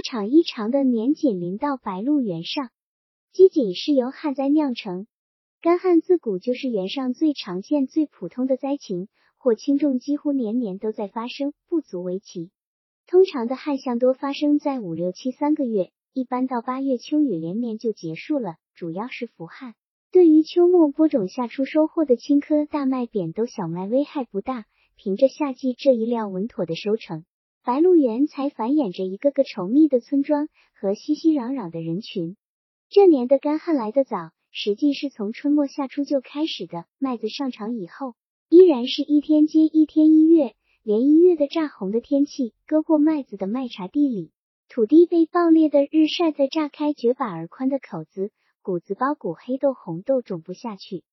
一场异常的年景临到白鹿原上。饥馑是由旱灾酿成，干旱自古就是原上最常见、最普通的灾情，或轻重几乎年年都在发生，不足为奇。通常的旱象多发生在五六七三个月，一般到八月秋雨连绵就结束了，主要是伏旱。对于秋末播种夏初收获的青稞、大麦、扁豆、小麦危害不大。凭着夏季这一料稳妥的收成，白鹿原才繁衍着一个个稠密的村庄和熙熙攘攘的人群。这年的干旱来得早，实际是从春末夏初就开始的。麦子上场以后，依然是一天接一天，一月连一月的炸红的天气。割过麦子的麦茬地里，土地被暴烈的日晒在炸开绝把而宽的口子，谷子包谷黑豆红豆种不下去。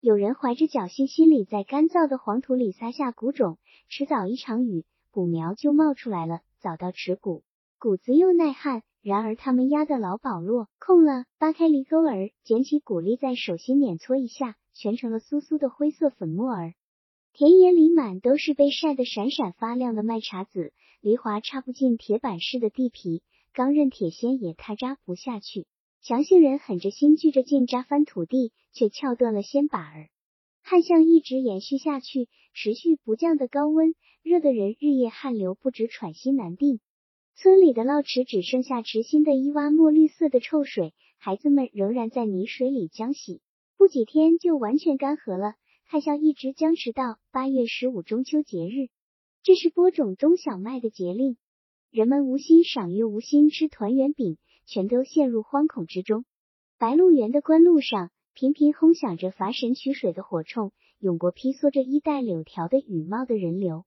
有人怀着侥幸心理，在干燥的黄土里撒下谷种，迟早一场雨，谷苗就冒出来了，早到持谷，谷子又耐旱。然而他们压得老饱落，空了，扒开犁沟儿，捡起谷粒，在手心碾搓一下，全成了酥酥的灰色粉末儿。田野里满都是被晒得闪闪发亮的麦茬子，犁铧插不进铁板似的地皮，钢刃铁锨也踏扎不下去。强性人狠着心锯着劲扎翻土地，却撬断了先把儿。旱象一直延续下去，持续不降的高温，热的人日夜汗流不止，喘息难定。村里的涝池只剩下池心的一洼墨绿色的臭水，孩子们仍然在泥水里浆洗，不几天就完全干涸了。旱象一直僵持到八月十五中秋节日，这是播种冬小麦的节令，人们无心赏月，无心吃团圆饼。全都陷入惶恐之中。白鹿原的官路上，频频轰响着伐神取水的火铳，涌过披缩着衣带柳条的雨帽的人流。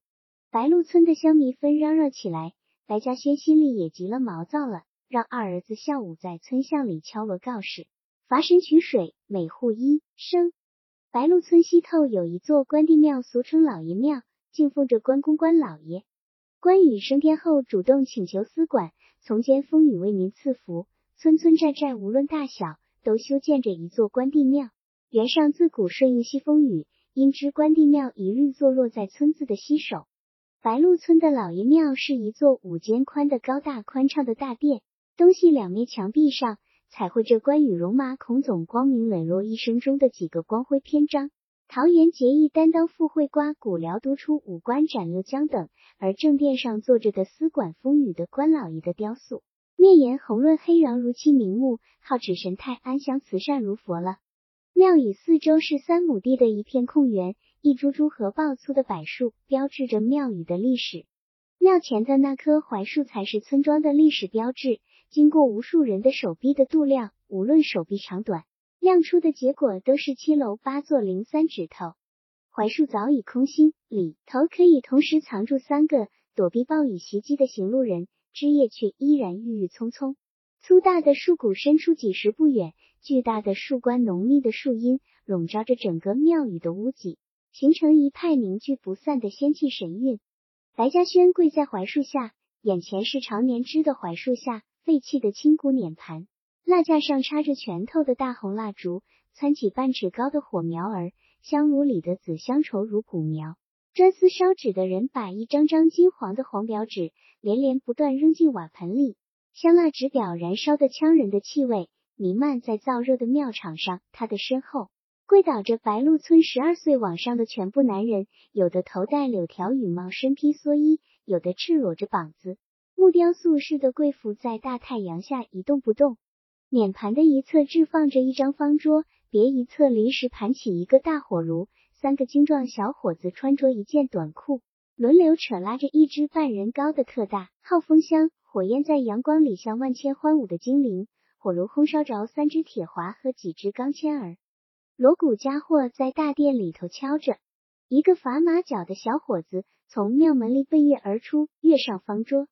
白鹿村的乡民纷嚷嚷起来，白嘉轩心里也急了毛躁了，让二儿子孝武在村巷里敲锣告示：罚神取水，每户一升。白鹿村西头有一座关帝庙，俗称老爷庙，敬奉着关公关老爷。关羽升天后，主动请求司管。从间风雨为民赐福，村村寨寨无论大小，都修建着一座关帝庙。原上自古顺应西风雨，因知关帝庙一律坐落在村子的西首。白鹿村的老爷庙是一座五间宽的高大宽敞的大殿，东西两面墙壁上彩绘着关羽戎马孔总光明磊落一生中的几个光辉篇章。桃园结义担当副会瓜，古辽督出五官斩六将等，而正殿上坐着的司管风雨的关老爷的雕塑，面颜红润黑瓤如漆明目，好齿神态安详慈善如佛了。庙宇四周是三亩地的一片空园，一株株和抱粗的柏树标志着庙宇的历史。庙前的那棵槐树才是村庄的历史标志，经过无数人的手臂的度量，无论手臂长短。亮出的结果都是七楼八座零三指头。槐树早已空心，里头可以同时藏住三个躲避暴雨袭击的行路人，枝叶却依然郁郁葱葱。粗大的树骨伸出几十步远，巨大的树冠浓密的树荫笼罩着整个庙宇的屋脊，形成一派凝聚不散的仙气神韵。白嘉轩跪在槐树下，眼前是常年枝的槐树下废弃的青骨碾盘。蜡架上插着拳头的大红蜡烛，蹿起半尺高的火苗儿，香炉里的紫香稠如骨苗。专司烧纸的人把一张张金黄的黄表纸连连不断扔进瓦盆里，香蜡纸表燃烧的呛人的气味弥漫在燥热的庙场上。他的身后跪倒着白鹿村十二岁往上的全部男人，有的头戴柳条羽帽，身披蓑衣，有的赤裸着膀子，木雕塑似的跪伏在大太阳下一动不动。碾盘的一侧置放着一张方桌，别一侧临时盘起一个大火炉。三个精壮小伙子穿着一件短裤，轮流扯拉着一只半人高的特大号风箱，火焰在阳光里像万千欢舞的精灵。火炉烘烧着三只铁华和几只钢签儿，锣鼓家伙在大殿里头敲着。一个砝码脚的小伙子从庙门里奔跃而出，跃上方桌，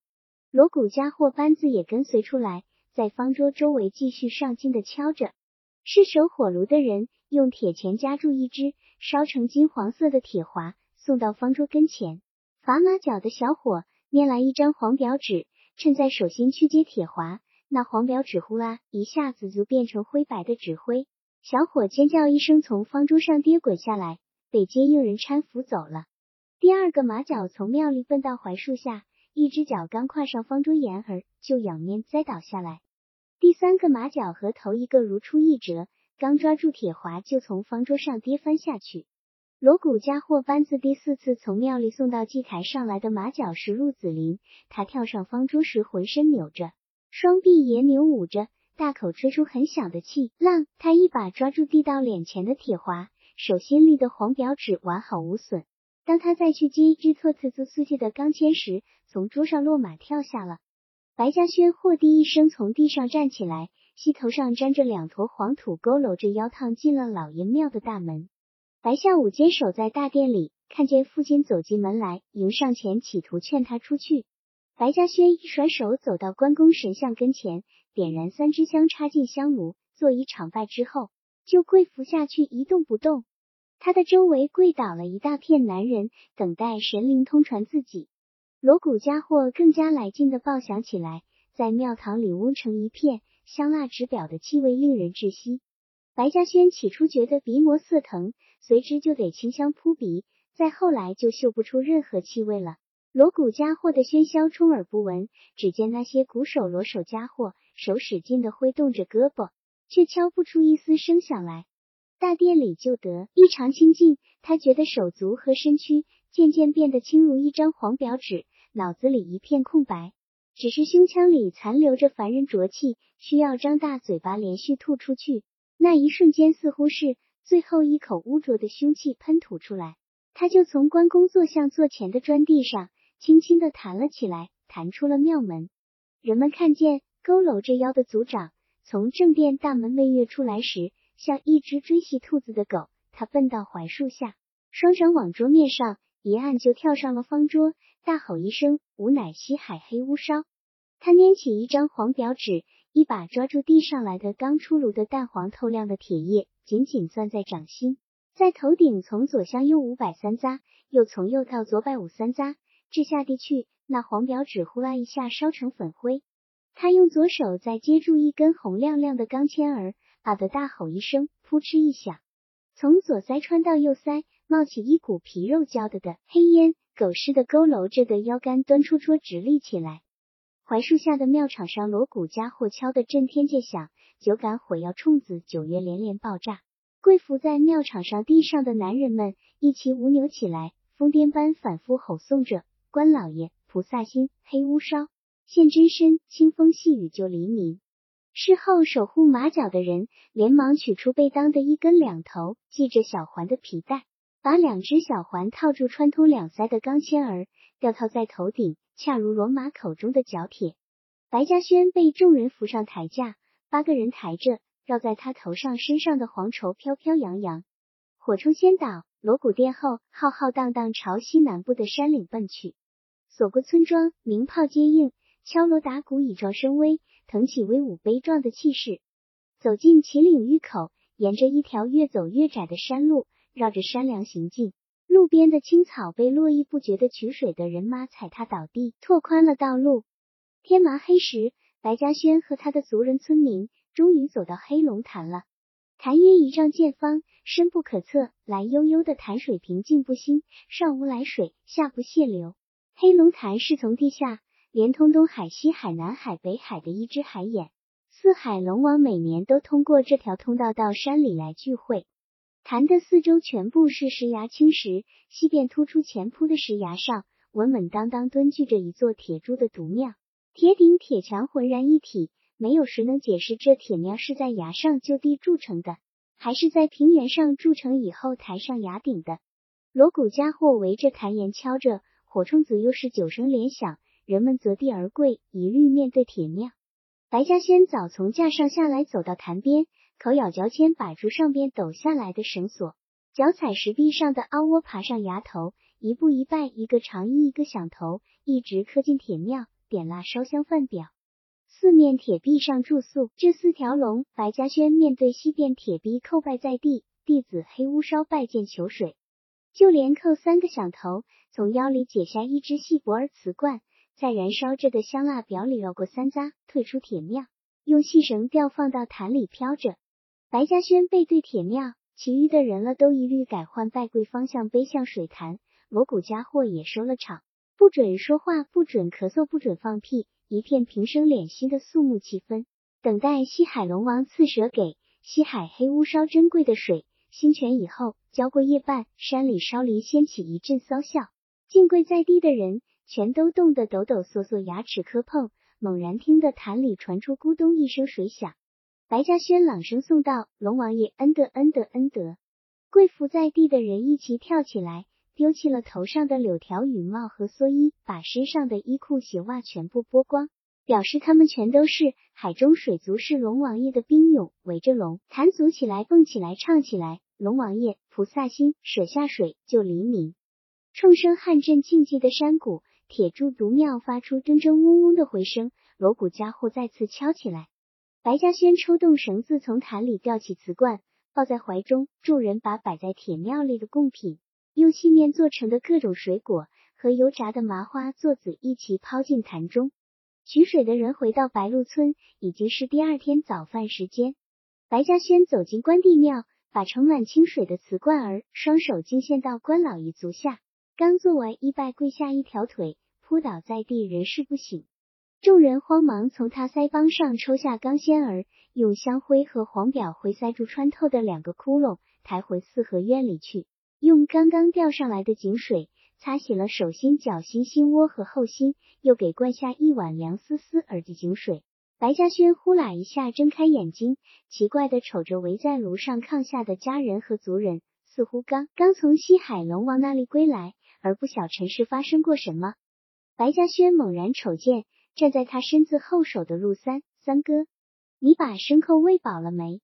锣鼓家伙班子也跟随出来。在方桌周围继续上劲的敲着，是守火炉的人用铁钳夹住一只烧成金黄色的铁华，送到方桌跟前。砝码脚的小伙捏来一张黄表纸，趁在手心去接铁华，那黄表纸呼啦一下子就变成灰白的纸灰。小伙尖叫一声，从方桌上跌滚下来，被接应人搀扶走了。第二个马脚从庙里奔到槐树下。一只脚刚跨上方桌沿儿，就仰面栽倒下来。第三个马脚和头一个如出一辙，刚抓住铁华，就从方桌上跌翻下去。锣鼓家伙班子第四次从庙里送到祭台上来的马脚是陆子霖，他跳上方桌时浑身扭着，双臂也扭舞着，大口吹出很响的气浪。他一把抓住递到脸前的铁华，手心里的黄表纸完好无损。当他再去接一只错次子碎的钢签时，从桌上落马跳下了。白嘉轩霍地一声从地上站起来，膝头上沾着两坨黄土，佝偻着腰趟进了老爷庙的大门。白孝武坚守在大殿里，看见父亲走进门来，迎上前企图劝他出去。白嘉轩一甩手走到关公神像跟前，点燃三支香，插进香炉，做一场拜之后，就跪伏下去一动不动。他的周围跪倒了一大片男人，等待神灵通传自己。锣鼓家伙更加来劲的爆响起来，在庙堂里嗡成一片，香蜡纸表的气味令人窒息。白嘉轩起初觉得鼻膜涩疼，随之就得清香扑鼻，再后来就嗅不出任何气味了。锣鼓家伙的喧嚣充耳不闻，只见那些鼓手锣手家伙手使劲的挥动着胳膊，却敲不出一丝声响来。大殿里就得异常清静，他觉得手足和身躯渐渐变得轻如一张黄表纸，脑子里一片空白，只是胸腔里残留着凡人浊气，需要张大嘴巴连续吐出去。那一瞬间，似乎是最后一口污浊的凶气喷吐出来，他就从关公坐像座前的砖地上轻轻的弹了起来，弹出了庙门。人们看见佝偻着腰的族长从正殿大门内跃出来时，像一只追戏兔子的狗。他奔到槐树下，双掌往桌面上一按，就跳上了方桌，大吼一声：“吾乃西海黑乌烧！”他拈起一张黄表纸。一把抓住地上来的刚出炉的淡黄透亮的铁叶，紧紧攥在掌心，在头顶从左向右五百三匝，又从右到左百五三匝，掷下地去。那黄表纸呼啦一下烧成粉灰。他用左手再接住一根红亮亮的钢签儿，啊的大吼一声，扑哧一响，从左腮穿到右腮，冒起一股皮肉焦的的黑烟，狗似的佝偻着的腰杆端出桌直立起来。槐树下的庙场上，锣鼓家伙敲得震天界响，酒杆火药冲子九月连连爆炸。跪伏在庙场上地上的男人们一齐舞扭起来，疯癫般反复吼诵着：“关老爷，菩萨心，黑乌烧，现真身，清风细雨救黎明。”事后守护马脚的人连忙取出被当的一根两头系着小环的皮带，把两只小环套住穿通两腮的钢签儿，吊套在头顶。恰如罗马口中的角铁，白嘉轩被众人扶上台架，八个人抬着，绕在他头上身上的黄绸飘飘扬扬。火冲先倒，锣鼓殿后，浩浩荡荡朝西南部的山岭奔去。所过村庄，鸣炮接应，敲锣打鼓以壮声威，腾起威武悲壮的气势。走进秦岭峪口，沿着一条越走越窄的山路，绕着山梁行进。路边的青草被络绎不绝的取水的人马踩踏倒地，拓宽了道路。天麻黑时，白嘉轩和他的族人村民终于走到黑龙潭了。潭约一丈见方，深不可测，蓝悠悠的潭水平静不兴，上无来水，下不泄流。黑龙潭是从地下连通东海、西海、南海、北海的一只海眼，四海龙王每年都通过这条通道到山里来聚会。潭的四周全部是石崖青石，西边突出前铺的石崖上，稳稳当当蹲踞着一座铁铸的独庙，铁顶铁墙浑然一体。没有谁能解释这铁庙是在崖上就地筑成的，还是在平原上筑成以后抬上崖顶的。锣鼓家伙围着坛檐敲着，火冲子又是九声连响，人们择地而跪，一律面对铁庙。白嘉轩早从架上下来，走到坛边。口咬脚签，把住上边抖下来的绳索，脚踩石壁上的凹窝，爬上崖头，一步一拜，一个长揖，一个响头，一直磕进铁庙，点蜡烧香饭表。四面铁壁上住宿这四条龙，白嘉轩面对西边铁壁叩拜在地，弟子黑乌烧拜见求水，就连叩三个响头，从腰里解下一只细脖儿瓷罐，在燃烧着的香蜡表里绕过三匝，退出铁庙，用细绳吊放到坛里飘着。白嘉轩背对铁庙，其余的人了都一律改换拜跪方向，背向水潭。锣鼓家伙也收了场。不准说话，不准咳嗽，不准放屁，一片平生敛息的肃穆气氛。等待西海龙王赐蛇给西海黑巫烧珍贵的水星泉以后，交过夜半，山里烧林掀起一阵骚笑，敬跪在地的人全都冻得抖抖嗦嗦，牙齿磕碰。猛然听得坛里传出咕咚一声水响，白嘉轩朗声送道：“龙王爷恩德恩德恩德！”跪伏在地的人一齐跳起来，丢弃了头上的柳条羽帽和蓑衣，把身上的衣裤鞋袜全部剥光。表示他们全都是海中水族，是龙王爷的兵勇，围着龙坛组起来，蹦起来，唱起来。龙王爷菩萨心，舍下水救黎民。冲声撼震静寂的山谷，铁柱独庙发出铮铮嗡嗡的回声，锣鼓家伙再次敲起来。白嘉轩抽动绳子，从坛里吊起瓷罐，抱在怀中。众人把摆在铁庙里的贡品，用细面做成的各种水果和油炸的麻花做子一起抛进坛中。取水的人回到白鹿村，已经是第二天早饭时间。白嘉轩走进关帝庙，把盛满清水的瓷罐儿双手敬献到关老爷足下。刚做完一拜，跪下一条腿扑倒在地，人事不省。众人慌忙从他腮帮上抽下钢仙儿，用香灰和黄表灰塞住穿透的两个窟窿，抬回四合院里去，用刚刚吊上来的井水。擦洗了手心、脚心、心窝和后心，又给灌下一碗凉丝丝儿的井水。白嘉轩呼啦一下睁开眼睛，奇怪的瞅着围在炉上炕下的家人和族人，似乎刚刚从西海龙王那里归来，而不晓尘世发生过什么。白嘉轩猛然瞅见站在他身子后手的陆三三哥，你把牲口喂饱了没？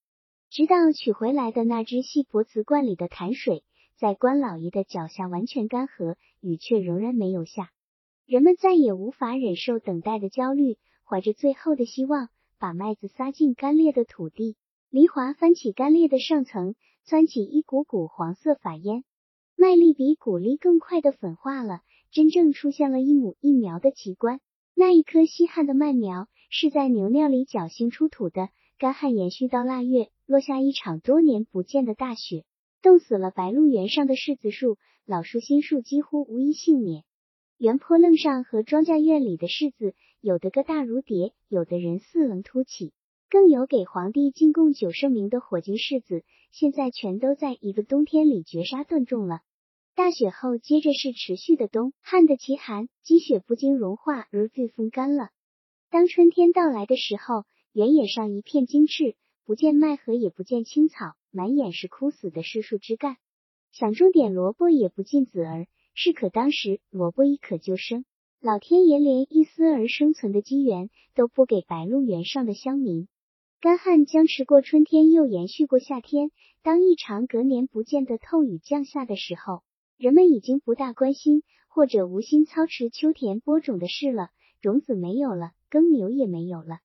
直到取回来的那只细脖子罐里的潭水。在关老爷的脚下完全干涸，雨却仍然没有下。人们再也无法忍受等待的焦虑，怀着最后的希望，把麦子撒进干裂的土地。黎华翻起干裂的上层，窜起一股股黄色法烟。麦粒比谷粒更快的粉化了，真正出现了一亩一苗的奇观。那一颗稀罕的麦苗，是在牛尿里侥幸出土的。干旱延续到腊月，落下一场多年不见的大雪。冻死了白鹿原上的柿子树，老树、新树几乎无一幸免。原坡楞上和庄稼院里的柿子，有的个大如碟，有的人四棱凸起，更有给皇帝进贡九圣名的火晶柿子，现在全都在一个冬天里绝杀断种了。大雪后，接着是持续的冬旱的奇寒，积雪不经融化而被风干了。当春天到来的时候，原野上一片金赤，不见麦禾，也不见青草。满眼是枯死的柿树枝干，想种点萝卜也不进籽儿，是可当时萝卜一可就生。老天爷连一丝儿生存的机缘都不给白鹿原上的乡民。干旱僵持过春天，又延续过夏天。当一场隔年不见的透雨降下的时候，人们已经不大关心或者无心操持秋田播种的事了。种子没有了，耕牛也没有了。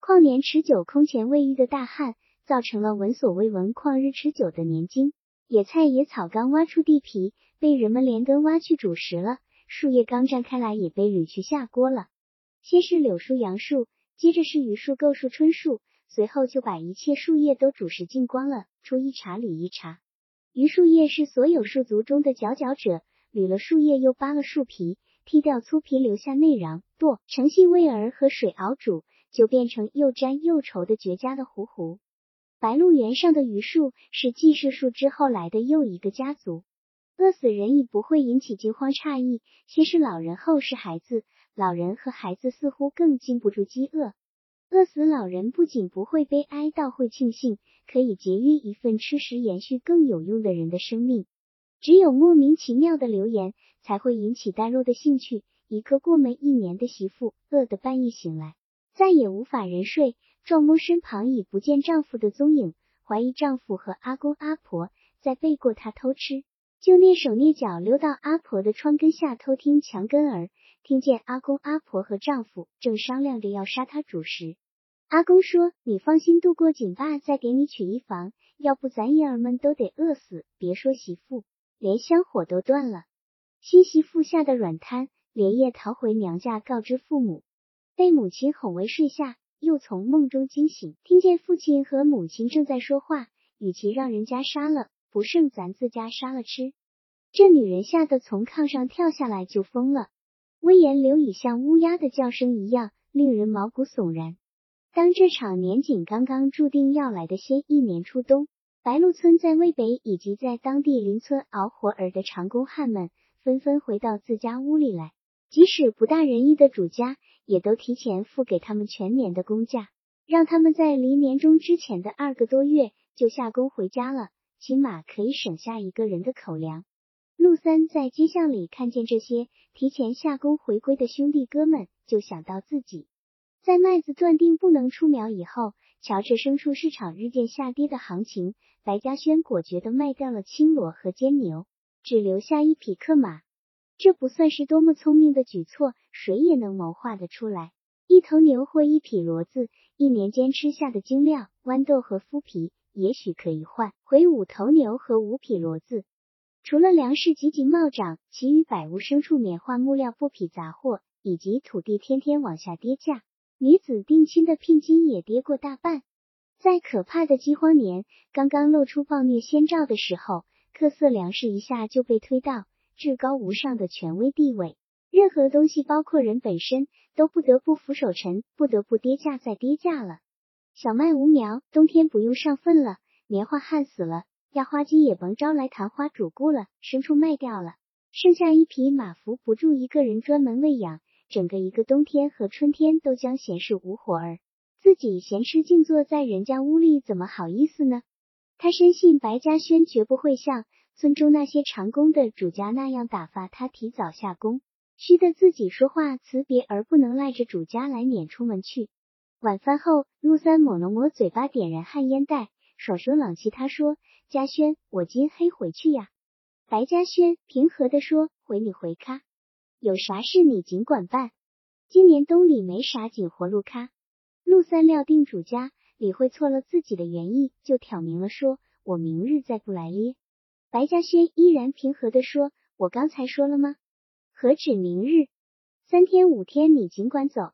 旷年持久、空前未遇的大旱。造成了闻所未闻、旷日持久的年金。野菜、野草刚挖出地皮，被人们连根挖去煮食了；树叶刚绽开来，也被捋去下锅了。先是柳树、杨树，接着是榆树、构树、椿树，随后就把一切树叶都煮食尽光了。出一茬，里一茬。榆树叶是所有树族中的佼佼者，捋了树叶，又扒了树皮，剔掉粗皮，留下内瓤，剁成细味儿，和水熬煮，就变成又粘又稠的绝佳的糊糊。白鹿原上的榆树是季氏树之后来的又一个家族。饿死人已不会引起惊慌诧异，先是老人，后是孩子。老人和孩子似乎更禁不住饥饿。饿死老人不仅不会悲哀，倒会庆幸可以节约一份吃食延续更有用的人的生命。只有莫名其妙的流言才会引起呆若的兴趣。一个过门一年的媳妇，饿得半夜醒来，再也无法人睡。撞摸身旁已不见丈夫的踪影，怀疑丈夫和阿公阿婆在背过她偷吃，就蹑手蹑脚溜到阿婆的窗根下偷听墙根儿，听见阿公阿婆和丈夫正商量着要杀她主食。阿公说：“你放心度过井坝，再给你娶一房，要不咱爷儿们都得饿死。别说媳妇，连香火都断了。”新媳妇吓得软瘫，连夜逃回娘家告知父母，被母亲哄为睡下。又从梦中惊醒，听见父亲和母亲正在说话，与其让人家杀了，不剩咱自家杀了吃。这女人吓得从炕上跳下来就疯了。威严流已像乌鸦的叫声一样，令人毛骨悚然。当这场年景刚刚注定要来的先一年初冬，白鹿村在渭北以及在当地邻村熬活儿的长工汉们纷纷回到自家屋里来，即使不大仁义的主家，也都提前付给他们全年的工价，让他们在离年终之前的二个多月就下工回家了，起码可以省下一个人的口粮。陆三在街巷里看见这些提前下工回归的兄弟哥们，就想到自己在麦子断定不能出苗以后，瞧着牲畜市场日渐下跌的行情。白嘉轩果决的卖掉了青骡和坚牛，只留下一匹克马。这不算是多么聪明的举措，谁也能谋划得出来。一头牛或一匹骡子，一年间吃下的精料、豌豆和麸皮，也许可以换回五头牛和五匹骡子。除了粮食急急冒涨，其余百物牲畜、棉花、木料、布匹、杂货，以及土地天天往下跌价，女子定亲的聘金也跌过大半。在可怕的饥荒年刚刚露出暴虐先兆的时候，各色粮食一下就被推到至高无上的权威地位。任何东西，包括人本身，都不得不俯首臣，不得不跌价再跌价了。小麦无苗，冬天不用上粪了；棉花旱死了，压花机也甭招来昙花主顾了。牲畜卖掉了，剩下一匹马扶不住一个人专门喂养，整个一个冬天和春天都将闲适无活儿。自己闲吃静坐在人家屋里，怎么好意思呢？他深信白嘉轩绝不会像村中那些长工的主家那样打发他提早下工，虚的自己说话辞别而不能赖着主家来撵出门去。晚饭后，陆三抹了抹嘴巴，点燃旱烟袋，爽声朗气。他说：“嘉轩，我今黑回去呀。”白嘉轩平和的说：“回你回咖，有啥事你尽管办。今年冬里没啥紧活路咖。”陆三料定主家理会错了自己的原意，就挑明了说：“我明日再不来咧。”白嘉轩依然平和的说：“我刚才说了吗？何止明日，三天五天你尽管走。”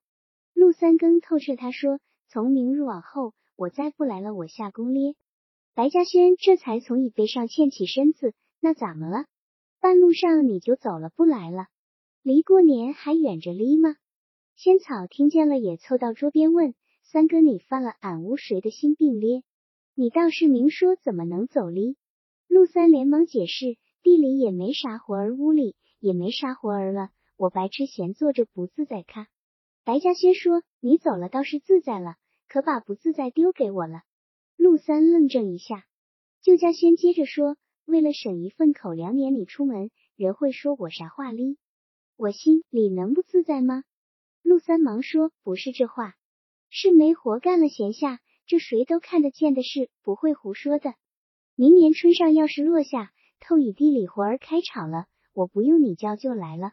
陆三更透彻，他说：“从明日往后，我再不来了，我下工咧。”白嘉轩这才从椅背上欠起身子：“那怎么了？半路上你就走了，不来了？离过年还远着哩吗？”仙草听见了，也凑到桌边问。三哥，你犯了俺屋谁的心病咧？你倒是明说，怎么能走哩？陆三连忙解释，地里也没啥活儿，屋里也没啥活儿了，我白吃闲坐着不自在咖。白嘉轩说，你走了倒是自在了，可把不自在丢给我了。陆三愣怔一下，就嘉轩接着说，为了省一份口粮，撵你出门，人会说我啥话哩？我心里能不自在吗？陆三忙说，不是这话。是没活干了，闲下，这谁都看得见的事，不会胡说的。明年春上要是落下，透雨地里活儿开场了，我不用你叫就来了。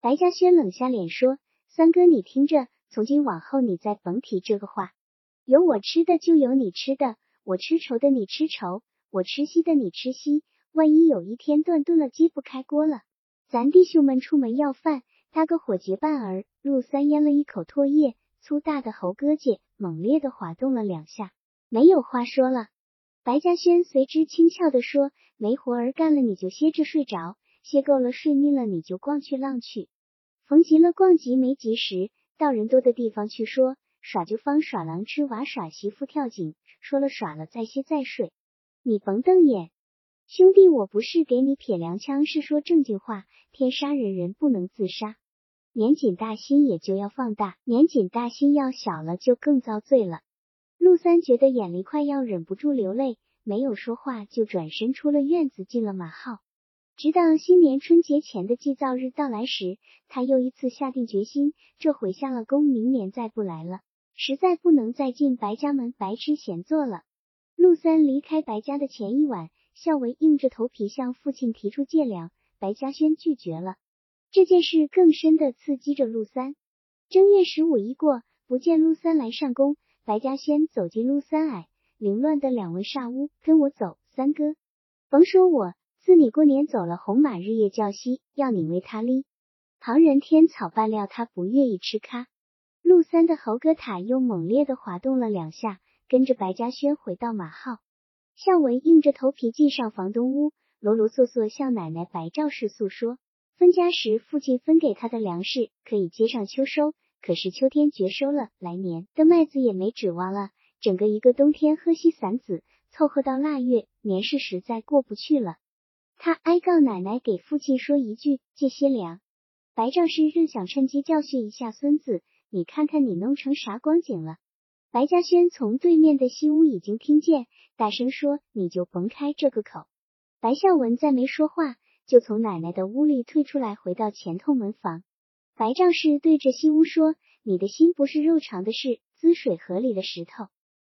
白嘉轩冷下脸说：“三哥，你听着，从今往后你再甭提这个话。有我吃的就有你吃的，我吃稠的你吃稠，我吃稀的你吃稀。万一有一天断顿了，揭不开锅了，咱弟兄们出门要饭，搭个伙结伴儿。”陆三咽了一口唾液。粗大的喉哥姐猛烈的滑动了两下，没有话说了。白嘉轩随之轻俏的说：“没活儿干了，你就歇着睡着；歇够了，睡腻了，你就逛去浪去。逢急了逛急，没急时到人多的地方去说耍就方耍狼吃娃耍媳妇跳井，说了耍了再歇再睡。你甭瞪眼，兄弟，我不是给你撇凉枪，是说正经话。天杀人，人不能自杀。”年仅大心也就要放大，年仅大心要小了就更遭罪了。陆三觉得眼里快要忍不住流泪，没有说话，就转身出了院子，进了马号。直到新年春节前的祭灶日到来时，他又一次下定决心，这回下了工，明年再不来了，实在不能再进白家门白吃闲坐了。陆三离开白家的前一晚，孝为硬着头皮向父亲提出借粮，白嘉轩拒绝了。这件事更深的刺激着陆三。正月十五一过，不见陆三来上工，白嘉轩走进陆三矮凌乱的两位煞屋，跟我走，三哥，甭说我，自你过年走了，红马日夜叫息，要你为他哩。旁人添草拌料，他不愿意吃咖。陆三的猴哥塔又猛烈的滑动了两下，跟着白嘉轩回到马号。向文硬着头皮进上房东屋，啰啰嗦嗦向奶奶白赵氏诉说。分家时，父亲分给他的粮食可以接上秋收，可是秋天绝收了，来年的麦子也没指望了。整个一个冬天喝稀散子，凑合到腊月，年事实在过不去了。他哀告奶奶给父亲说一句：“借些粮。”白丈士日想趁机教训一下孙子：“你看看你弄成啥光景了。”白嘉轩从对面的西屋已经听见，大声说：“你就甭开这个口。”白孝文再没说话，就从奶奶的屋里退出来，回到前头门房。白丈士对着西屋说：“你的心不是肉肠的事，滋水河里的石头。”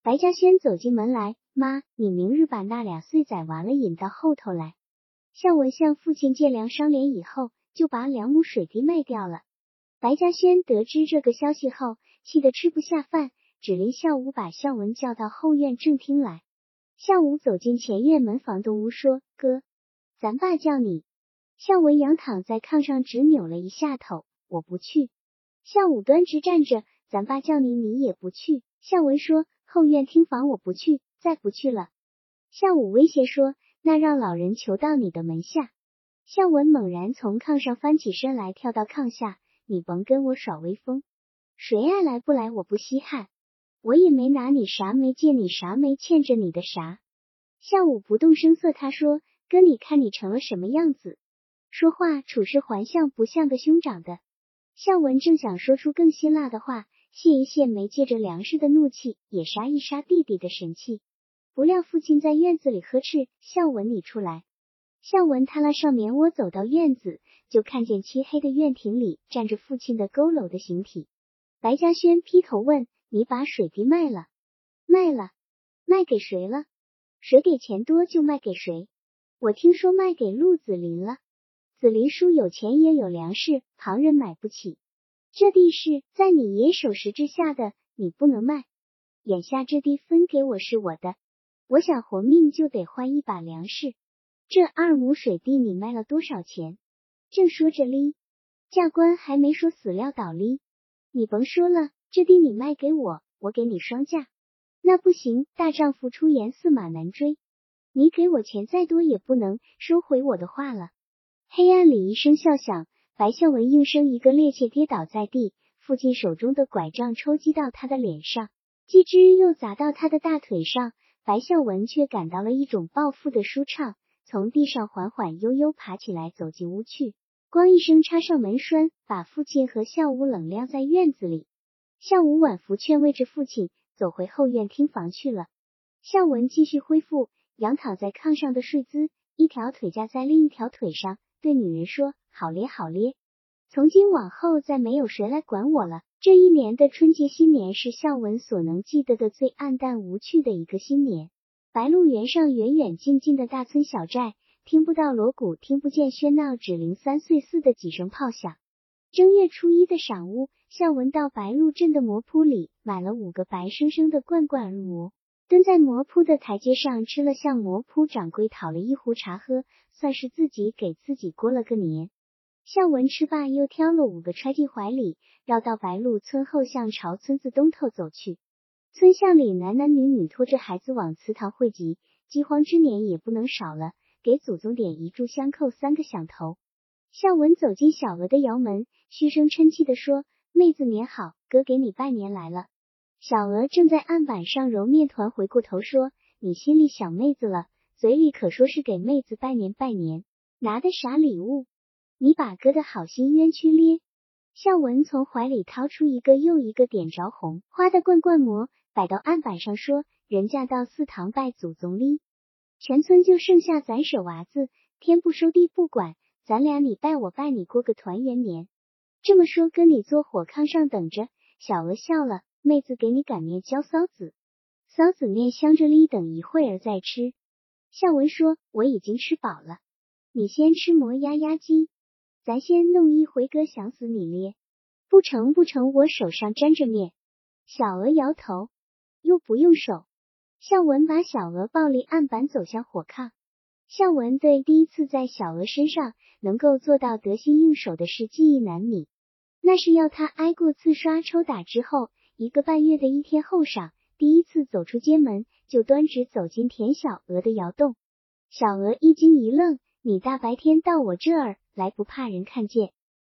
白嘉轩走进门来：“妈，你明日把那俩碎崽完了引到后头来。”孝文向父亲借粮商量以后，就把两亩水地卖掉了。白嘉轩得知这个消息后，气得吃不下饭，只令孝武把孝文叫到后院正厅来。孝武走进前院门房东屋，说：“哥，咱爸叫你。”孝文仰躺在炕上，直扭了一下头：“我不去。”孝武端直站着：“咱爸叫你，你也不去。”孝文说：“后院厅房我不去，再不去了。”孝武威胁说。那让老人求到你的门下。孝文猛然从炕上翻起身来，跳到炕下。你甭跟我耍威风，谁爱来不来我不稀罕，我也没拿你啥，没借你啥，没欠着你的啥。孝武不动声色，他说：“哥，你看你成了什么样子？说话处事还像不像个兄长的？”孝文正想说出更辛辣的话，泄一泄没借着粮食的怒气，也杀一杀弟弟的神气。不料父亲在院子里呵斥：“孝文，你出来！”孝文他拉上棉窝走到院子，就看见漆黑的院庭里站着父亲的佝偻的形体。白嘉轩劈头问：“你把水滴卖了？卖了？卖给谁了？谁给钱多就卖给谁？我听说卖给陆子霖了。子霖叔有钱也有粮食，旁人买不起。这地是在你爷手时之下的，你不能卖。眼下这地分给我是我的。”我想活命就得换一把粮食，这二亩水地你卖了多少钱？正说着哩，教官还没说死撂倒哩，你甭说了，这地你卖给我，我给你双价。那不行，大丈夫出言，驷马难追。你给我钱再多也不能收回我的话了。黑暗里一声笑响，白孝文应声一个趔趄跌倒在地，父亲手中的拐杖抽击到他的脸上，继之又砸到他的大腿上。白孝文却感到了一种报复的舒畅，从地上缓缓悠悠爬起来，走进屋去。咣一声插上门栓，把父亲和孝武冷晾在院子里。孝武婉福劝慰着父亲，走回后院厅房去了。孝文继续恢复仰躺在炕上的睡姿，一条腿架在另一条腿上，对女人说：“好咧，好咧，从今往后再没有谁来管我了。”这一年的春节新年是孝文所能记得的最暗淡无趣的一个新年。白鹿原上远远近近的大村小寨，听不到锣鼓，听不见喧闹，只零三碎四的几声炮响。正月初一的晌午，孝文到白鹿镇的馍铺里买了五个白生生的罐罐馍，蹲在馍铺的台阶上吃了，向馍铺掌柜讨了一壶茶喝，算是自己给自己过了个年。孝文吃罢，又挑了五个揣进怀里，绕到白鹿村后巷，朝村子东头走去。村巷里男男女女拖着孩子往祠堂汇集，饥荒之年也不能少了，给祖宗点一炷香，叩三个响头。孝文走进小娥的窑门，嘘声嗔气地说：“妹子年好，哥给你拜年来了。”小娥正在案板上揉面团，回过头说：“你心里想妹子了，嘴里可说是给妹子拜年拜年，拿的啥礼物？”你把哥的好心冤屈咧！孝文从怀里掏出一个又一个点着红花的罐罐馍，摆到案板上说：“人家到祠堂拜祖宗哩，全村就剩下咱舍娃子，天不收地不管，咱俩你拜我拜你，过个团圆年。”这么说，跟你坐火炕上等着。小娥笑了，妹子给你擀面浇臊子，臊子面香着哩，等一会儿再吃。孝文说：“我已经吃饱了，你先吃馍压压惊。”咱先弄一回，哥想死你咧！不成不成，我手上沾着面。小娥摇头，又不用手。孝文把小娥抱离案板，走向火炕。孝文对第一次在小娥身上能够做到得心应手的事记忆难泯。那是要他挨过刺刷抽打之后一个半月的一天后晌，第一次走出街门，就端直走进田小娥的窑洞。小娥一惊一愣：“你大白天到我这儿？”来不怕人看见。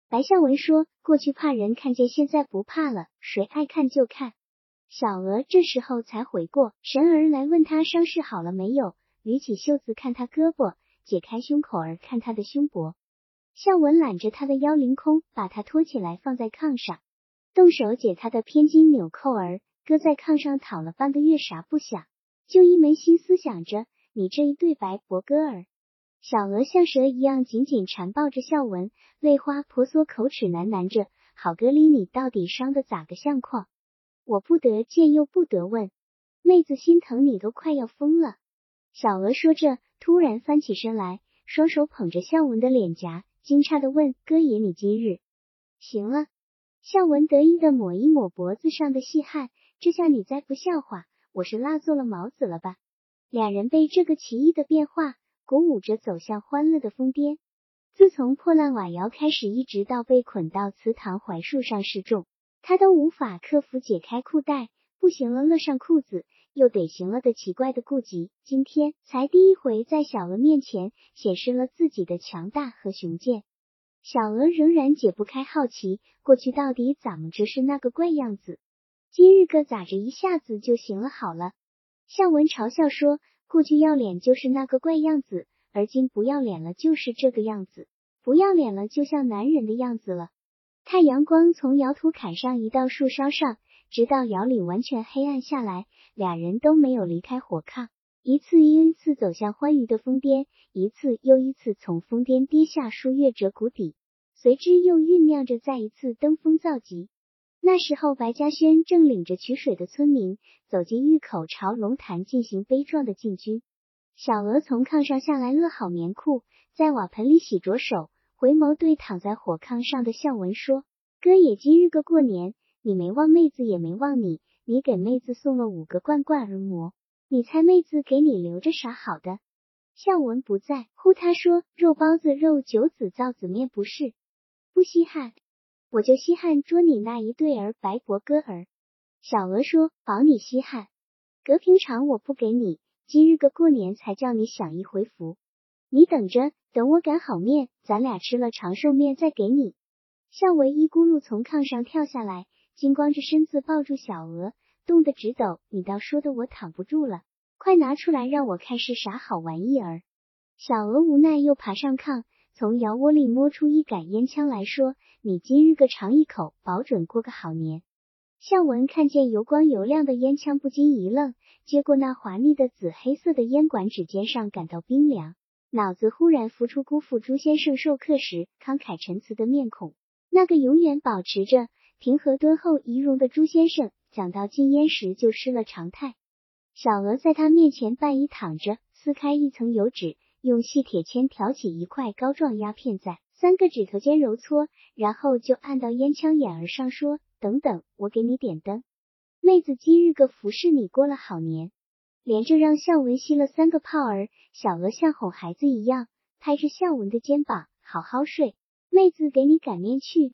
白孝文说：“过去怕人看见，现在不怕了，谁爱看就看。”小娥这时候才回过神儿来，问他伤势好了没有，捋起袖子看他胳膊，解开胸口儿看他的胸脖。孝文揽着他的腰凌空，把他拖起来放在炕上，动手解他的偏襟纽扣儿，搁在炕上躺了半个月，啥不想，就一门心思想着你这一对白脖哥儿。小娥像蛇一样紧紧缠抱着孝文，泪花婆娑，口齿喃喃着：“好哥哩，你到底伤的咋个相况？我不得见又不得问，妹子心疼你都快要疯了。”小娥说着，突然翻起身来，双手捧着孝文的脸颊，惊诧的问：“哥爷，你今日行了？”孝文得意的抹一抹脖子上的细汗，这下你再不笑话，我是辣做了毛子了吧？两人被这个奇异的变化。鼓舞着走向欢乐的疯癫。自从破烂瓦窑开始，一直到被捆到祠堂槐树上示众，他都无法克服解开裤带不行了，勒上裤子又得行了个奇怪的顾忌。今天才第一回在小娥面前显示了自己的强大和雄健。小娥仍然解不开好奇，过去到底怎么着是那个怪样子？今日个咋着一下子就行了好了？向文嘲笑说。过去要脸就是那个怪样子，而今不要脸了就是这个样子，不要脸了就像男人的样子了。太阳光从摇土坎上移到树梢上，直到窑里完全黑暗下来，俩人都没有离开火炕，一次又一次走向欢愉的疯癫，一次又一次从疯癫跌下数月折谷底，随之又酝酿着再一次登峰造极。那时候，白嘉轩正领着取水的村民走进峪口，朝龙潭进行悲壮的进军。小娥从炕上下来，勒好棉裤，在瓦盆里洗着手，回眸对躺在火炕上的孝文说：“哥也今日个过年，你没忘妹子，也没忘你，你给妹子送了五个罐罐儿馍，你猜妹子给你留着啥好的？”孝文不在乎，他说：“肉包子、肉九子、臊子面不是，不稀罕。”我就稀罕捉你那一对儿白脖哥儿。小娥说：“保你稀罕，隔平常我不给你，今日个过年才叫你享一回福。你等着，等我擀好面，咱俩吃了长寿面再给你。”向文一咕噜从炕上跳下来，金光着身子抱住小娥，冻得直抖。你倒说的我躺不住了，快拿出来让我看是啥好玩意儿。小娥无奈又爬上炕。从窑窝里摸出一杆烟枪来说：“你今日个尝一口，保准过个好年。”向文看见油光油亮的烟枪，不禁一愣，接过那滑腻的紫黑色的烟管，指尖上感到冰凉，脑子忽然浮出姑父朱先生授课时慷慨陈词的面孔，那个永远保持着平和敦厚仪容的朱先生，讲到禁烟时就失了常态。小娥在他面前半倚躺着，撕开一层油纸。用细铁签挑起一块膏状鸦片，在三个指头间揉搓，然后就按到烟枪眼儿上，说：“等等，我给你点灯。妹子今日个服侍你过了好年。”连着让孝文吸了三个泡儿。小娥像哄孩子一样拍着孝文的肩膀：“好好睡，妹子给你擀面去。”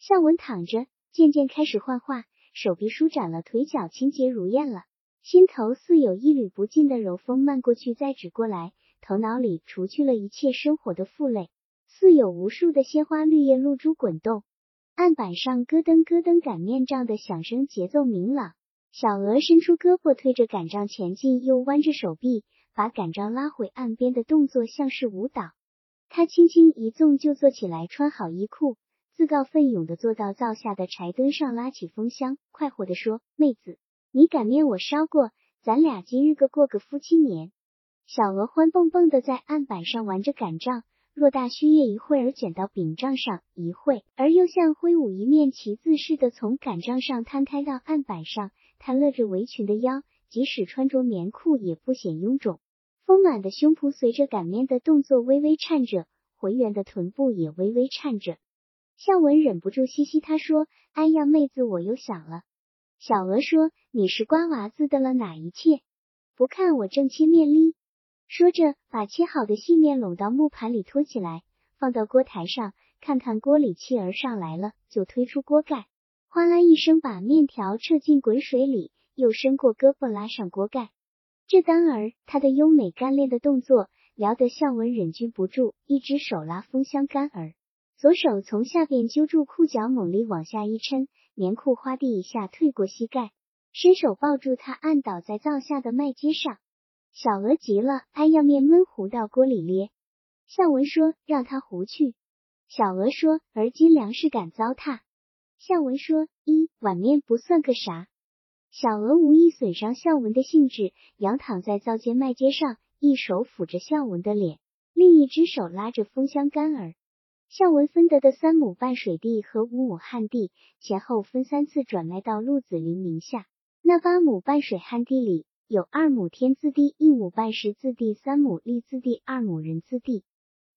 孝文躺着，渐渐开始幻化，手臂舒展了，腿脚清洁如燕了，心头似有一缕不尽的柔风漫过去，再指过来。头脑里除去了一切生活的负累，似有无数的鲜花绿叶露珠滚动。案板上咯噔咯噔擀面杖的响声节奏明朗。小娥伸出胳膊推着擀杖前进，又弯着手臂把擀杖拉回岸边的动作像是舞蹈。他轻轻一纵就坐起来，穿好衣裤，自告奋勇的坐到灶下的柴墩上，拉起风箱，快活的说：“妹子，你擀面我烧过，咱俩今日个过个夫妻年。”小娥欢蹦蹦的在案板上玩着擀杖，偌大须叶一会儿卷到柄杖上，一会儿又像挥舞一面旗子似的从擀杖上摊开到案板上。她勒着围裙的腰，即使穿着棉裤也不显臃肿，丰满的胸脯随着擀面的动作微微颤着，浑圆的臀部也微微颤着。向文忍不住嘻嘻，他说：“哎呀，妹子，我又想了。”小娥说：“你是瓜娃子的了哪一切？不看我正切面哩。”说着，把切好的细面拢到木盘里托起来，放到锅台上，看看锅里气儿上来了，就推出锅盖，哗啦一声把面条撤进滚水里，又伸过胳膊拉上锅盖。这当儿，他的优美干练的动作，撩得孝文忍俊不住，一只手拉风箱干儿，左手从下边揪住裤脚，猛力往下一抻，棉裤哗地一下退过膝盖，伸手抱住他，按倒在灶下的麦秸上。小娥急了，挨要面闷糊到锅里咧。孝文说：“让他糊去。”小娥说：“而今粮食敢糟蹋。”孝文说：“一碗面不算个啥。”小娥无意损伤孝文的兴致，仰躺在灶间麦秸上，一手抚着孝文的脸，另一只手拉着风箱杆儿。孝文分得的三亩半水地和五亩旱地，前后分三次转卖到陆子霖名下。那八亩半水旱地里，有二亩天字地，一亩半石字地，三亩立字地，二亩人字地。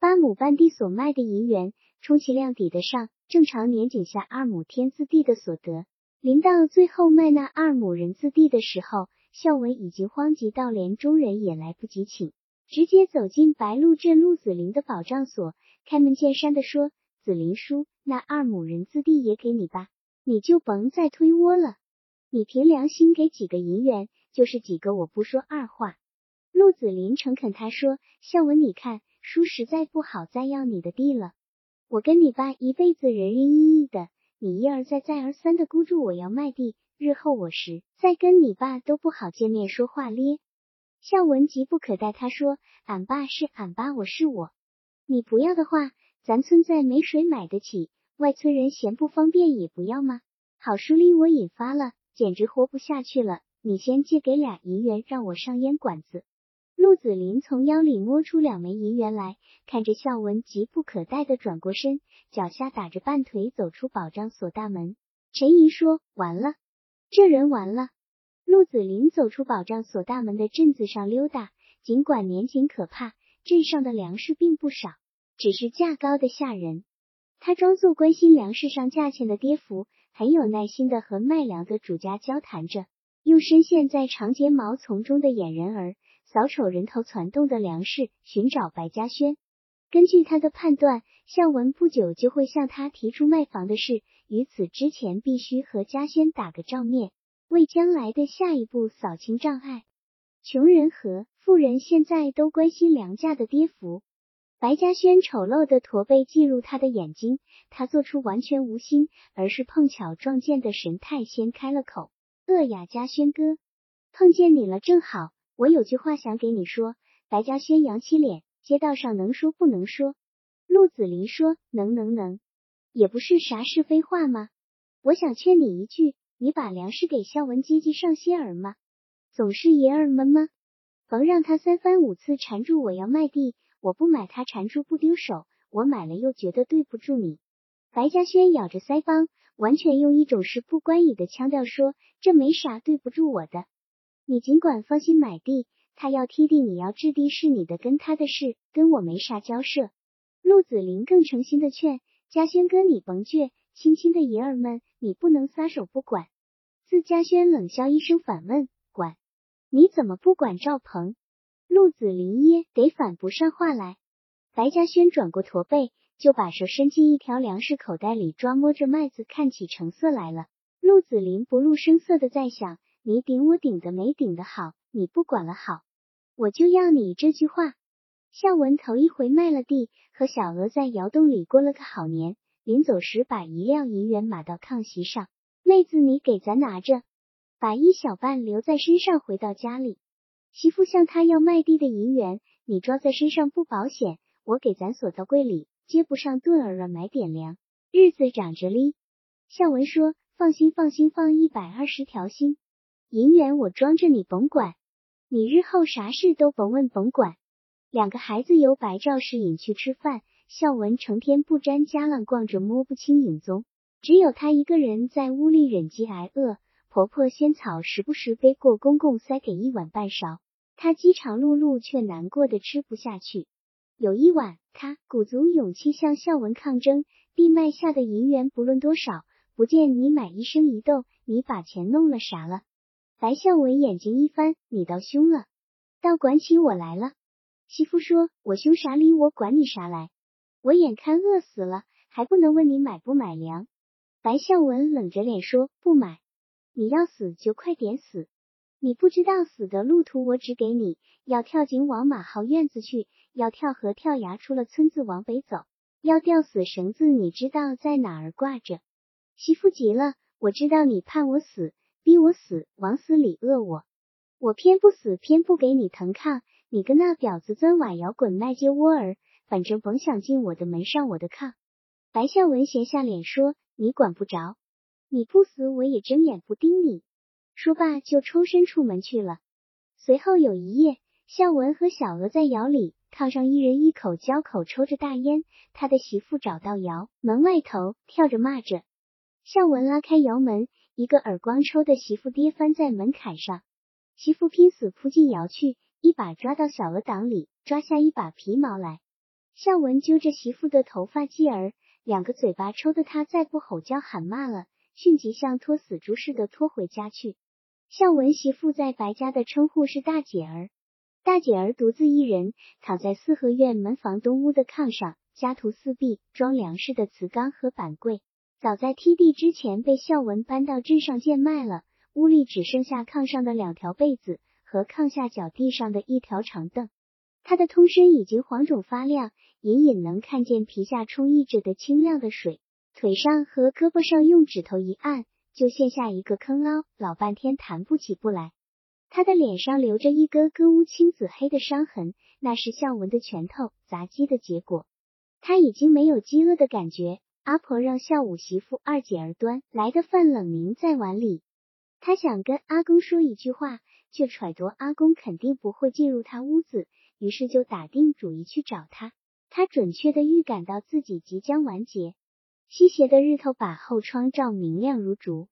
八亩半地所卖的银元，充其量抵得上正常年景下二亩天字地的所得。临到最后卖那二亩人字地的时候，孝文已经慌急到连中人也来不及请，直接走进白鹿镇陆子霖的保障所，开门见山的说：“子林叔，那二亩人字地也给你吧，你就甭再推窝了。你凭良心给几个银元，就是几个，我不说二话。”陆子霖诚恳他说：“孝文，你看。”叔实在不好再要你的地了，我跟你爸一辈子仁仁义义的，你一而再再而三的孤注我要卖地，日后我实在跟你爸都不好见面说话咧。孝文急不可待，他说：“俺爸是俺爸，我是我，你不要的话，咱村再没水买得起，外村人嫌不方便也不要吗？好书离我引发了，简直活不下去了。你先借给俩银元，让我上烟馆子。”陆子霖从腰里摸出两枚银元来，看着孝文，急不可待的转过身，脚下打着半腿走出保障所大门。陈姨说：“完了，这人完了。”陆子霖走出保障所大门的镇子上溜达，尽管年景可怕，镇上的粮食并不少，只是价高的吓人。他装作关心粮食上价钱的跌幅，很有耐心的和卖粮的主家交谈着，用深陷在长睫毛丛中的眼人儿。扫瞅人头攒动的粮食，寻找白嘉轩。根据他的判断，向文不久就会向他提出卖房的事。于此之前，必须和嘉轩打个照面，为将来的下一步扫清障碍。穷人和富人现在都关心粮价的跌幅。白嘉轩丑陋的驼背进入他的眼睛，他做出完全无心，而是碰巧撞见的神态，先开了口：“恶雅嘉轩哥，碰见你了，正好。”我有句话想给你说，白嘉轩扬起脸，街道上能说不能说？陆子霖说能能能，也不是啥是非话吗？我想劝你一句，你把粮食给孝文接济上些儿嘛，总是爷儿们吗？甭让他三番五次缠住我要卖地，我不买他缠住不丢手，我买了又觉得对不住你。白嘉轩咬着腮帮，完全用一种事不关己的腔调说，这没啥对不住我的。你尽管放心买地，他要踢地，你要置地是你的，跟他的事，跟我没啥交涉。陆子霖更诚心的劝嘉轩哥，你甭倔，亲亲的爷儿们，你不能撒手不管。自嘉轩冷笑一声，反问：管？你怎么不管赵鹏？陆子霖噎，得反不上话来。白嘉轩转过驼背，就把手伸进一条粮食口袋里，抓摸着麦子，看起成色来了。陆子霖不露声色的在想。你顶我顶的没顶的好，你不管了好，我就要你这句话。孝文头一回卖了地，和小娥在窑洞里过了个好年。临走时把一辆银元码到炕席上，妹子你给咱拿着，把一小半留在身上，回到家里。媳妇向他要卖地的银元，你装在身上不保险，我给咱锁到柜里，接不上顿儿了买点粮，日子长着哩。孝文说：放心放心，放一百二十条心。银元我装着，你甭管，你日后啥事都甭问甭管。两个孩子由白兆氏引去吃饭，孝文成天不沾家浪逛着，摸不清影踪，只有他一个人在屋里忍饥挨饿。婆婆仙草时不时背过公公塞给一碗半勺，他饥肠辘辘却难过的吃不下去。有一晚，他鼓足勇气向孝文抗争，地卖下的银元不论多少，不见你买一升一豆，你把钱弄了啥了？白孝文眼睛一翻，你倒凶了，倒管起我来了。媳妇说：“我凶啥理？我管你啥来？我眼看饿死了，还不能问你买不买粮？”白孝文冷着脸说：“不买。你要死就快点死，你不知道死的路途，我指给你。要跳井往马号院子去，要跳河跳崖出了村子往北走，要吊死绳子，你知道在哪儿挂着？媳妇急了，我知道你盼我死，逼我死，往死里饿我，我偏不死，偏不给你腾炕，你跟那婊子钻瓦窑滚麦秸窝儿，反正甭想进我的门上我的炕。白孝文斜下脸说：“你管不着，你不死我也睁眼不盯你。”说罢就抽身出门去了。随后有一夜。孝文和小娥在窑里炕上，一人一口交口抽着大烟。他的媳妇找到窑门外头，跳着骂着。孝文拉开窑门，一个耳光抽的媳妇跌翻在门槛上。媳妇拼死扑进窑去，一把抓到小娥裆里，抓下一把皮毛来。孝文揪着媳妇的头发髻儿，两个嘴巴抽的他再不吼叫喊骂了，迅即像拖死猪似的拖回家去。孝文媳妇在白家的称呼是大姐儿。大姐儿独自一人躺在四合院门房东屋的炕上，家徒四壁，装粮食的瓷缸和板柜，早在梯地之前被孝文搬到镇上贱卖了。屋里只剩下炕上的两条被子和炕下脚地上的一条长凳。他的通身已经黄肿发亮，隐隐能看见皮下充溢着的清亮的水，腿上和胳膊上用指头一按，就陷下一个坑凹，老半天弹不起不来。他的脸上留着一个歌乌青紫黑的伤痕，那是孝文的拳头砸击的结果。他已经没有饥饿的感觉。阿婆让孝武媳妇二姐儿端来的饭冷凝在碗里。他想跟阿公说一句话，却揣度阿公肯定不会进入他屋子，于是就打定主意去找他。他准确的预感到自己即将完结。西斜的日头把后窗照明亮如烛。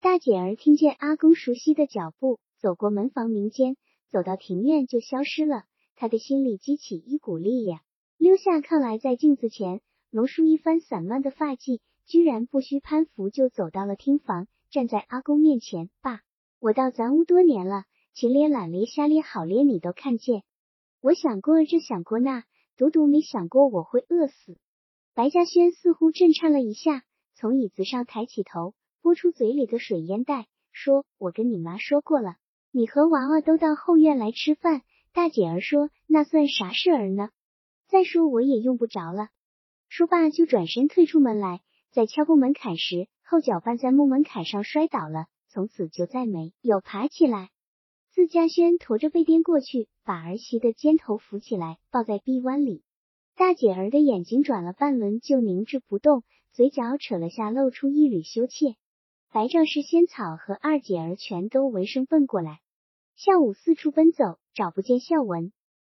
大姐儿听见阿公熟悉的脚步。走过门房明间，走到庭院就消失了。他的心里激起一股力量，溜下炕来，在镜子前拢梳一番散乱的发髻，居然不需攀扶就走到了厅房，站在阿公面前：“爸，我到咱屋多年了，勤咧、懒咧、瞎咧、好咧，你都看见。我想过这，想过那，独独没想过我会饿死。”白嘉轩似乎震颤了一下，从椅子上抬起头，拨出嘴里的水烟袋，说：“我跟你妈说过了。”你和娃娃都到后院来吃饭，大姐儿说那算啥事儿呢？再说我也用不着了。说罢就转身退出门来，在敲过门槛时，后脚绊在木门槛上摔倒了，从此就再没有爬起来。自家轩驮着被颠过去，把儿媳的肩头扶起来，抱在臂弯里。大姐儿的眼睛转了半轮就凝滞不动，嘴角扯了下，露出一缕羞怯。白丈是仙草和二姐儿全都闻声奔过来。下午四处奔走，找不见孝文。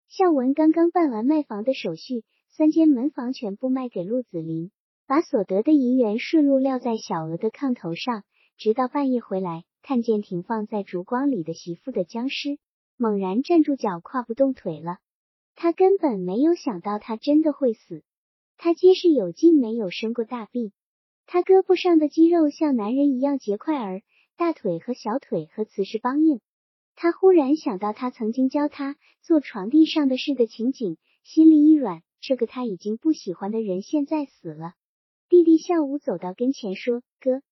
孝文刚刚办完卖房的手续，三间门房全部卖给陆子霖，把所得的银元顺路撂在小娥的炕头上，直到半夜回来，看见停放在烛光里的媳妇的僵尸，猛然站住脚，跨不动腿了。他根本没有想到他真的会死。他皆是有劲，没有生过大病。他胳膊上的肌肉像男人一样结块儿，大腿和小腿和瓷实梆硬。他忽然想到他曾经教他做床地上的事的情景，心里一软。这个他已经不喜欢的人现在死了。弟弟孝武走到跟前说：“哥，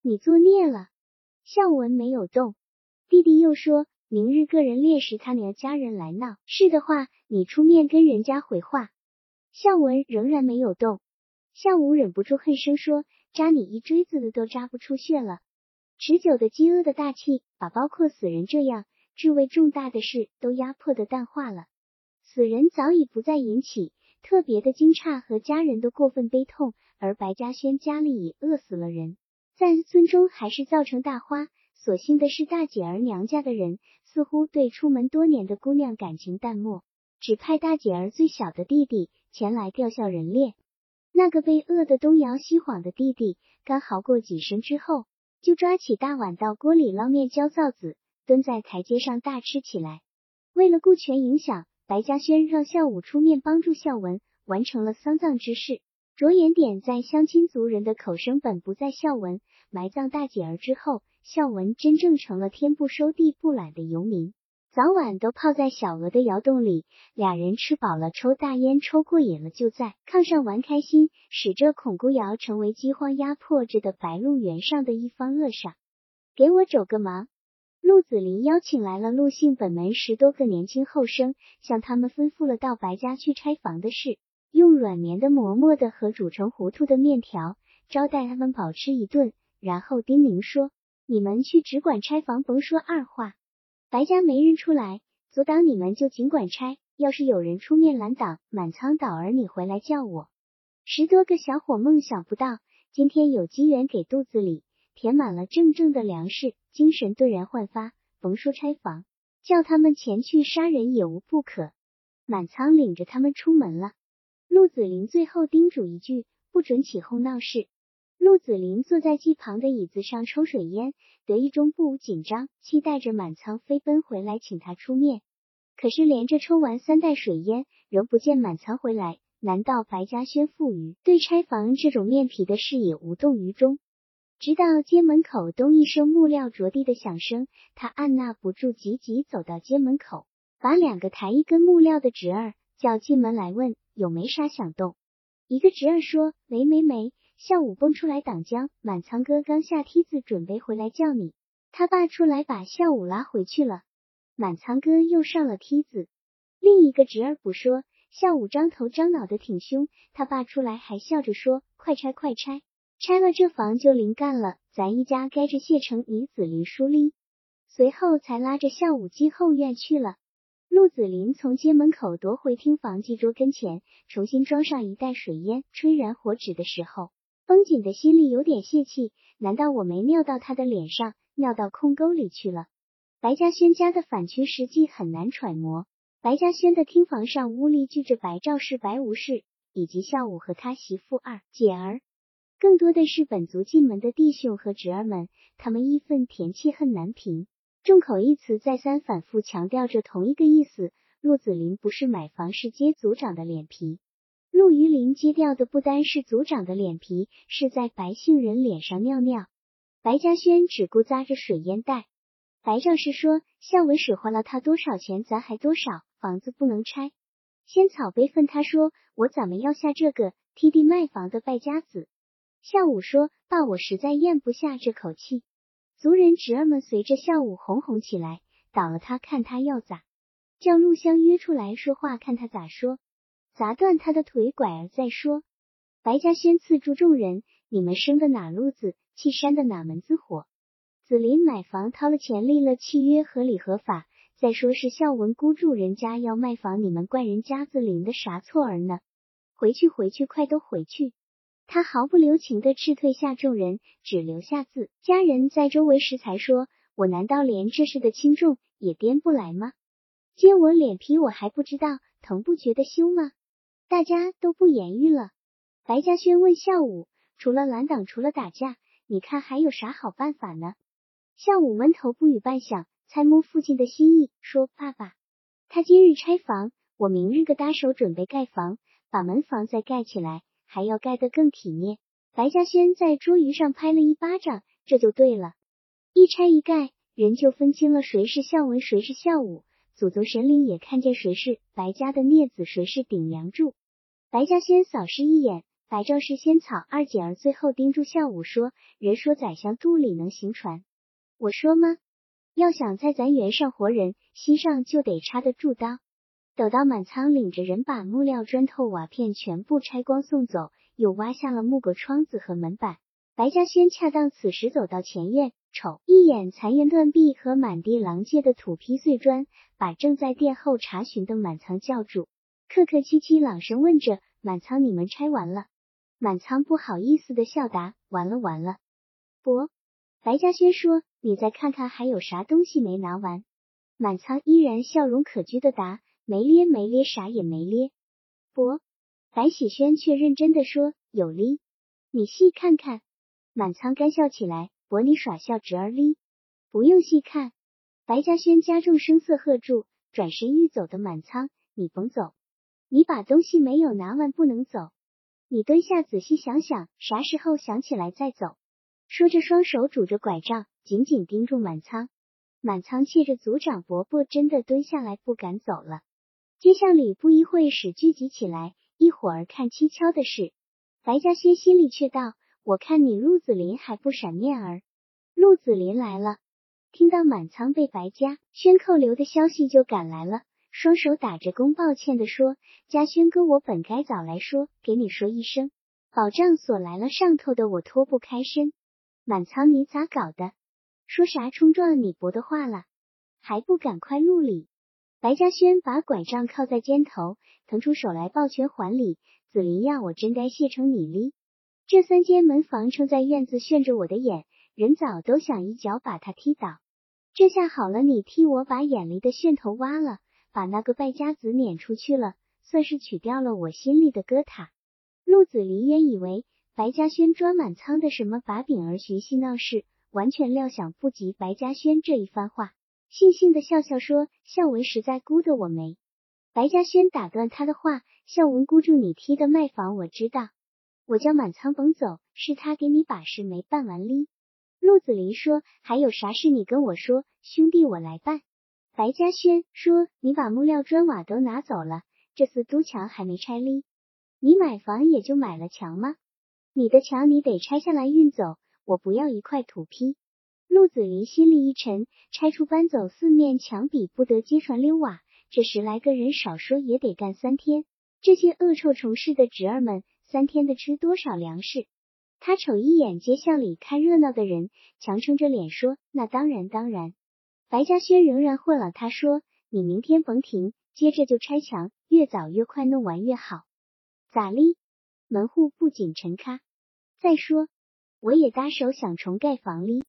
你作孽了。”孝文没有动。弟弟又说：“明日个人烈士他娘家人来闹，是的话，你出面跟人家回话。”孝文仍然没有动。孝武忍不住恨声说：“扎你一锥子的都扎不出血了。”持久的饥饿的大气，把包括死人这样。至为重大的事都压迫的淡化了，死人早已不再引起特别的惊诧和家人的过分悲痛，而白嘉轩家里已饿死了人，在村中还是造成大花。所幸的是，大姐儿娘家的人似乎对出门多年的姑娘感情淡漠，只派大姐儿最小的弟弟前来吊孝人殓。那个被饿得东摇西晃的弟弟，刚嚎过几声之后，就抓起大碗到锅里捞面浇臊子。蹲在台阶上大吃起来。为了顾全影响，白嘉轩让孝武出面帮助孝文完成了丧葬之事。着眼点在乡亲族人的口声本不在孝文埋葬大姐儿之后，孝文真正成了天不收地不揽的游民，早晚都泡在小娥的窑洞里。俩人吃饱了，抽大烟，抽过瘾了，就在炕上玩开心，使这孔姑窑成为饥荒压迫着的白鹿原上的一方恶煞。给我走个忙。陆子霖邀请来了陆姓本门十多个年轻后生，向他们吩咐了到白家去拆房的事，用软绵的馍馍的和煮成糊涂的面条招待他们饱吃一顿，然后叮咛说：“你们去只管拆房，甭说二话。白家没人出来阻挡你们，就尽管拆。要是有人出面拦挡，满仓倒儿你回来叫我。”十多个小伙梦想不到，今天有机缘给肚子里填满了正正的粮食。精神顿然焕发，甭说拆房，叫他们前去杀人也无不可。满仓领着他们出门了。陆子霖最后叮嘱一句：不准起哄闹事。陆子霖坐在机旁的椅子上抽水烟，得意中不无紧张，期待着满仓飞奔回来请他出面。可是连着抽完三袋水烟，仍不见满仓回来。难道白嘉轩负于对拆房这种面皮的事也无动于衷？直到街门口咚一声木料着地的响声，他按捺不住，急急走到街门口，把两个抬一根木料的侄儿叫进门来问有没啥响动。一个侄儿说没没没，下午蹦出来挡江，满仓哥刚下梯子准备回来叫你，他爸出来把下午拉回去了。满仓哥又上了梯子。另一个侄儿补说下午张头张脑的挺凶，他爸出来还笑着说快拆快拆。拆了这房就灵干了，咱一家该着谢成李子林书哩。随后才拉着孝武进后院去了。陆子霖从街门口夺回厅房祭桌跟前，重新装上一袋水烟，吹燃火纸的时候，风景的心里有点泄气。难道我没尿到他的脸上，尿到空沟里去了？白嘉轩家的反曲实际很难揣摩。白嘉轩的厅房上屋里聚着白赵氏、白吴氏，以及孝武和他媳妇二姐儿。更多的是本族进门的弟兄和侄儿们，他们义愤填膺，恨难平。众口一词，再三反复强调着同一个意思：陆子霖不是买房，是揭族长的脸皮。陆于林揭掉的不单是族长的脸皮，是在白姓人脸上尿尿。白嘉轩只顾扎着水烟袋。白赵氏说：“孝文使唤了他多少钱，咱还多少，房子不能拆。”仙草悲愤，他说：“我怎么要下这个替地卖房的败家子？”孝武说：“爸，我实在咽不下这口气。”族人侄儿们随着笑武哄哄起来，倒了他看他要咋，叫陆香约出来说话，看他咋说，砸断他的腿拐儿再说。白嘉轩刺住众人：“你们生的哪路子，气山的哪门子火？”子林买房掏了钱立了契约，合理合法。再说是孝文孤住人家要卖房，你们怪人家子林的啥错儿呢？回去回去，快都回去！他毫不留情的斥退下众人，只留下自家人在周围时，才说：“我难道连这事的轻重也掂不来吗？揭我脸皮，我还不知道疼不觉得羞吗？”大家都不言语了。白嘉轩问孝武：“除了拦挡，除了打架，你看还有啥好办法呢？”孝武闷头不语半晌，猜摸父亲的心意，说：“爸爸，他今日拆房，我明日个搭手准备盖房，把门房再盖起来。”还要盖得更体面。白嘉轩在桌鱼上拍了一巴掌，这就对了。一拆一盖，人就分清了谁是孝文，谁是孝武。祖宗神灵也看见谁是白家的孽子，谁是顶梁柱。白嘉轩扫视一眼，白赵氏仙草二姐儿，最后叮嘱孝武说：“人说宰相肚里能行船，我说吗？要想在咱园上活人，心上就得插得住刀。”等到满仓领着人把木料、砖头、瓦片全部拆光送走，又挖下了木格窗子和门板。白嘉轩恰当此时走到前院，瞅一眼残垣断壁和满地狼藉的土坯碎砖，把正在殿后查询的满仓叫住，客客气气朗声问着：“满仓，你们拆完了？”满仓不好意思的笑答：“完了，完了。”伯，白嘉轩说：“你再看看还有啥东西没拿完。”满仓依然笑容可掬的答。没咧没咧，啥也没咧。不，白喜轩却认真的说：“有哩，你细看看。”满仓干笑起来：“博你耍笑，侄儿哩，不用细看。”白嘉轩加重声色喝住，转身欲走的满仓：“你甭走，你把东西没有拿完不能走。你蹲下仔细想想，啥时候想起来再走。”说着，双手拄着拐杖，紧紧盯住满仓。满仓借着族长伯伯，真的蹲下来不敢走了。街巷里不一会使聚集起来，一会儿看蹊跷的事。白嘉轩心里却道：“我看你陆子霖还不闪面儿。”陆子霖来了，听到满仓被白家轩扣留的消息，就赶来了，双手打着弓，抱歉的说：“嘉轩哥，我本该早来说，给你说一声，保障所来了，上头的我脱不开身。”满仓，你咋搞的？说啥冲撞你伯的话了？还不赶快入礼！白嘉轩把拐杖靠在肩头，腾出手来抱拳还礼。子林呀，我真该谢成你哩！这三间门房撑在院子，炫着我的眼，人早都想一脚把他踢倒。这下好了，你替我把眼里的楦头挖了，把那个败家子撵出去了，算是取掉了我心里的疙瘩。陆子霖原以为白嘉轩抓满仓的什么把柄儿寻衅闹事。完全料想不及白嘉轩这一番话，悻悻的笑笑说：“孝文实在估得我没。”白嘉轩打断他的话：“孝文估住你踢的卖房，我知道。我叫满仓甭走，是他给你把事没办完哩。”陆子霖说：“还有啥事你跟我说，兄弟我来办。”白嘉轩说：“你把木料砖瓦都拿走了，这次都墙还没拆哩。你买房也就买了墙吗？你的墙你得拆下来运走。”我不要一块土坯。陆子霖心里一沉，拆除搬走四面墙比不得揭船溜瓦，这十来个人少说也得干三天。这些恶臭虫似的侄儿们，三天的吃多少粮食？他瞅一眼街巷里看热闹的人，强撑着脸说：“那当然，当然。”白嘉轩仍然混了，他说：“你明天甭停，接着就拆墙，越早越快弄完越好。咋哩？门户不仅沉咖，再说。”我也搭手想重盖房哩。